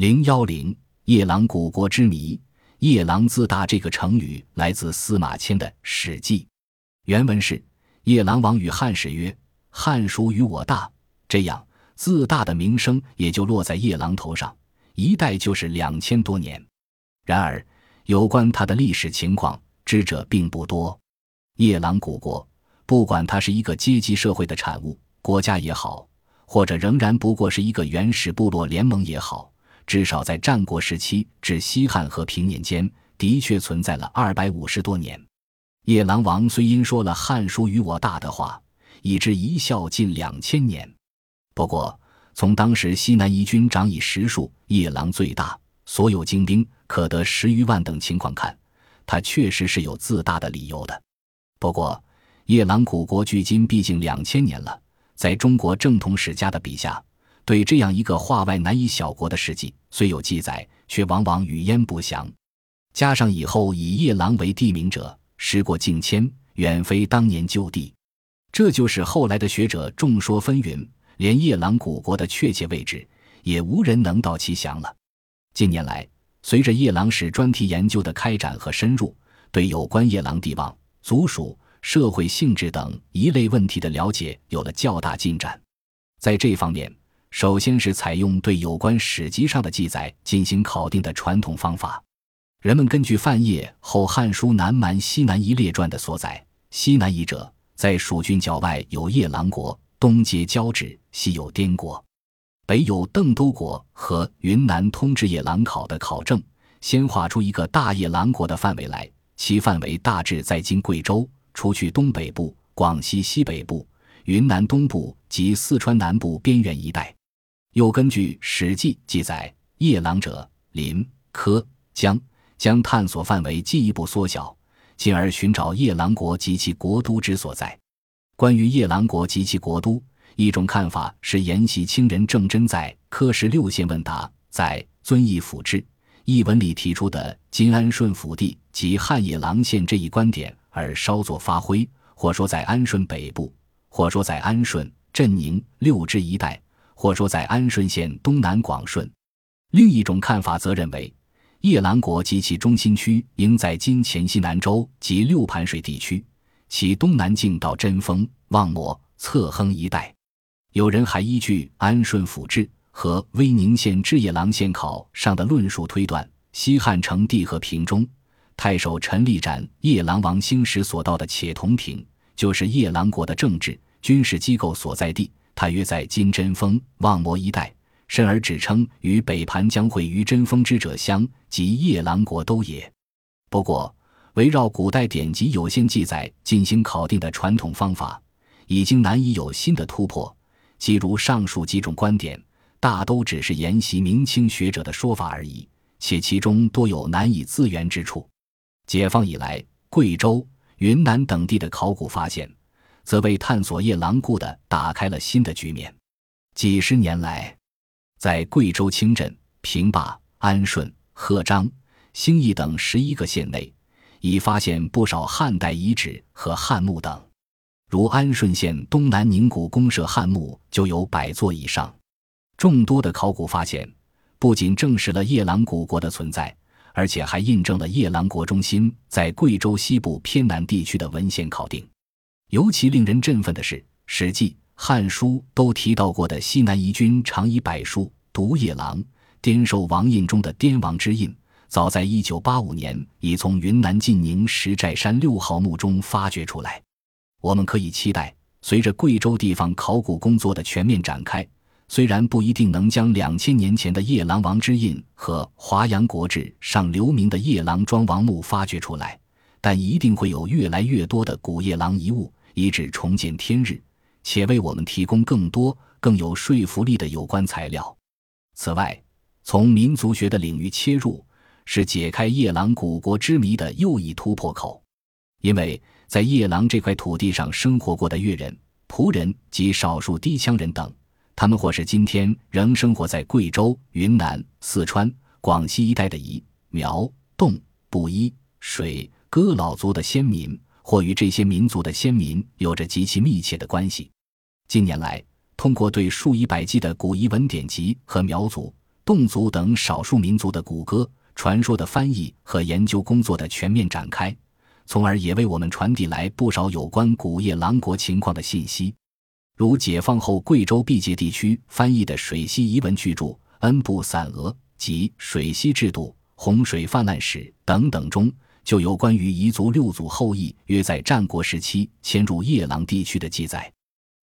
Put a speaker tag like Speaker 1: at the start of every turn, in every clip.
Speaker 1: 零幺零夜郎古国之谜。夜郎自大这个成语来自司马迁的《史记》，原文是：“夜郎王与汉使曰：‘汉孰与我大。’这样自大的名声也就落在夜郎头上，一代就是两千多年。然而，有关他的历史情况，知者并不多。夜郎古国，不管它是一个阶级社会的产物，国家也好，或者仍然不过是一个原始部落联盟也好。”至少在战国时期至西汉和平年间，的确存在了二百五十多年。夜郎王虽因说了“汉书与我大”的话，以致一笑近两千年。不过，从当时西南夷军长以十数，夜郎最大，所有精兵可得十余万等情况看，他确实是有自大的理由的。不过，夜郎古国距今毕竟两千年了，在中国正统史家的笔下。对这样一个化外难以小国的事迹，虽有记载，却往往语焉不详。加上以后以夜郎为地名者，时过境迁，远非当年旧地，这就是后来的学者众说纷纭，连夜郎古国的确切位置，也无人能道其详了。近年来，随着夜郎史专题研究的开展和深入，对有关夜郎地望、族属、社会性质等一类问题的了解有了较大进展。在这方面，首先是采用对有关史籍上的记载进行考定的传统方法。人们根据范晔后《汉书·南蛮西南夷列传》的所载，西南夷者，在蜀郡郊外有夜郎国，东接交趾，西有滇国，北有邓都国和云南通治夜郎考的考证，先画出一个大夜郎国的范围来，其范围大致在今贵州，除去东北部、广西西北部、云南东部及四川南部边缘一带。又根据《史记》记载，夜郎者，林、柯、江，将探索范围进一步缩小，进而寻找夜郎国及其国都之所在。关于夜郎国及其国都，一种看法是沿袭清人郑真在《科十六县问答》在《遵义府志》一文里提出的金安顺府地及汉夜郎县这一观点而稍作发挥，或说在安顺北部，或说在安顺、镇宁、六支一带。或说在安顺县东南广顺，另一种看法则认为，夜郎国及其中心区应在今黔西南州及六盘水地区，其东南境到针锋、望谟、侧亨一带。有人还依据《安顺府志》和威宁县志夜郎县考上的论述推断，西汉成帝和平中，太守陈立斩夜郎王兴时所到的且同平，就是夜郎国的政治军事机构所在地。他约在金针峰、望摩一带，甚而指称与北盘将会于针锋之者相，即夜郎国都也。不过，围绕古代典籍有限记载进行考定的传统方法，已经难以有新的突破。即如上述几种观点，大都只是沿袭明清学者的说法而已，且其中多有难以自圆之处。解放以来，贵州、云南等地的考古发现。则为探索夜郎故的打开了新的局面。几十年来，在贵州清镇、平坝、安顺、赫章、兴义等十一个县内，已发现不少汉代遗址和汉墓等。如安顺县东南宁古公社汉墓就有百座以上。众多的考古发现，不仅证实了夜郎古国的存在，而且还印证了夜郎国中心在贵州西部偏南地区的文献考定。尤其令人振奋的是，《史记》《汉书》都提到过的西南夷军常以柏书独夜郎，滇兽王印中的滇王之印，早在一九八五年已从云南晋宁石寨山六号墓中发掘出来。我们可以期待，随着贵州地方考古工作的全面展开，虽然不一定能将两千年前的夜郎王之印和《华阳国志》上留名的夜郎庄王墓发掘出来，但一定会有越来越多的古夜郎遗物。以指重见天日，且为我们提供更多更有说服力的有关材料。此外，从民族学的领域切入，是解开夜郎古国之谜的又一突破口。因为在夜郎这块土地上生活过的越人、仆人及少数低羌人等，他们或是今天仍生活在贵州、云南、四川、广西一带的彝、苗、侗、布依、水、哥老族的先民。或与这些民族的先民有着极其密切的关系。近年来，通过对数以百计的古遗文典籍和苗族、侗族等少数民族的古歌传说的翻译和研究工作的全面展开，从而也为我们传递来不少有关古叶狼国情况的信息。如解放后贵州毕节地区翻译的水西遗文巨著《恩布散额》及《水西制度》《洪水泛滥史》等等中，就有关于彝族六祖后裔约在战国时期迁入夜郎地区的记载。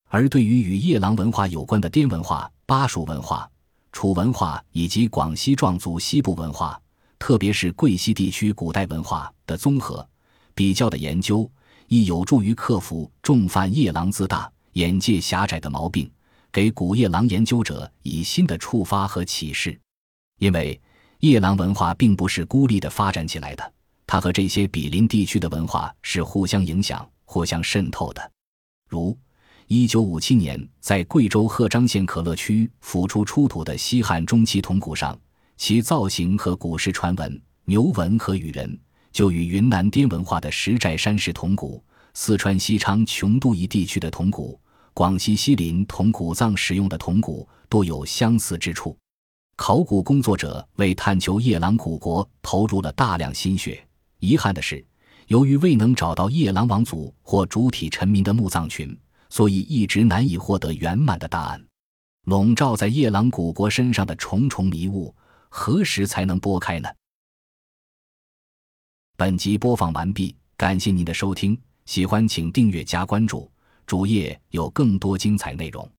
Speaker 1: 而对于与夜郎文化有关的滇文化、巴蜀文化、楚文化以及广西壮族西部文化，特别是桂西地区古代文化的综合比较的研究，亦有助于克服重犯夜郎自大。眼界狭窄的毛病，给古夜郎研究者以新的触发和启示。因为夜郎文化并不是孤立的发展起来的，它和这些毗邻地区的文化是互相影响、互相渗透的。如1957年在贵州赫章县可乐区府出出土的西汉中期铜鼓上，其造型和古时传闻、牛纹和羽人，就与云南滇文化的石寨山石铜鼓、四川西昌琼都一地区的铜鼓。广西西林铜鼓藏使用的铜鼓多有相似之处，考古工作者为探求夜郎古国投入了大量心血。遗憾的是，由于未能找到夜郎王族或主体臣民的墓葬群，所以一直难以获得圆满的答案。笼罩在夜郎古国身上的重重迷雾，何时才能拨开呢？本集播放完毕，感谢您的收听，喜欢请订阅加关注。主页有更多精彩内容。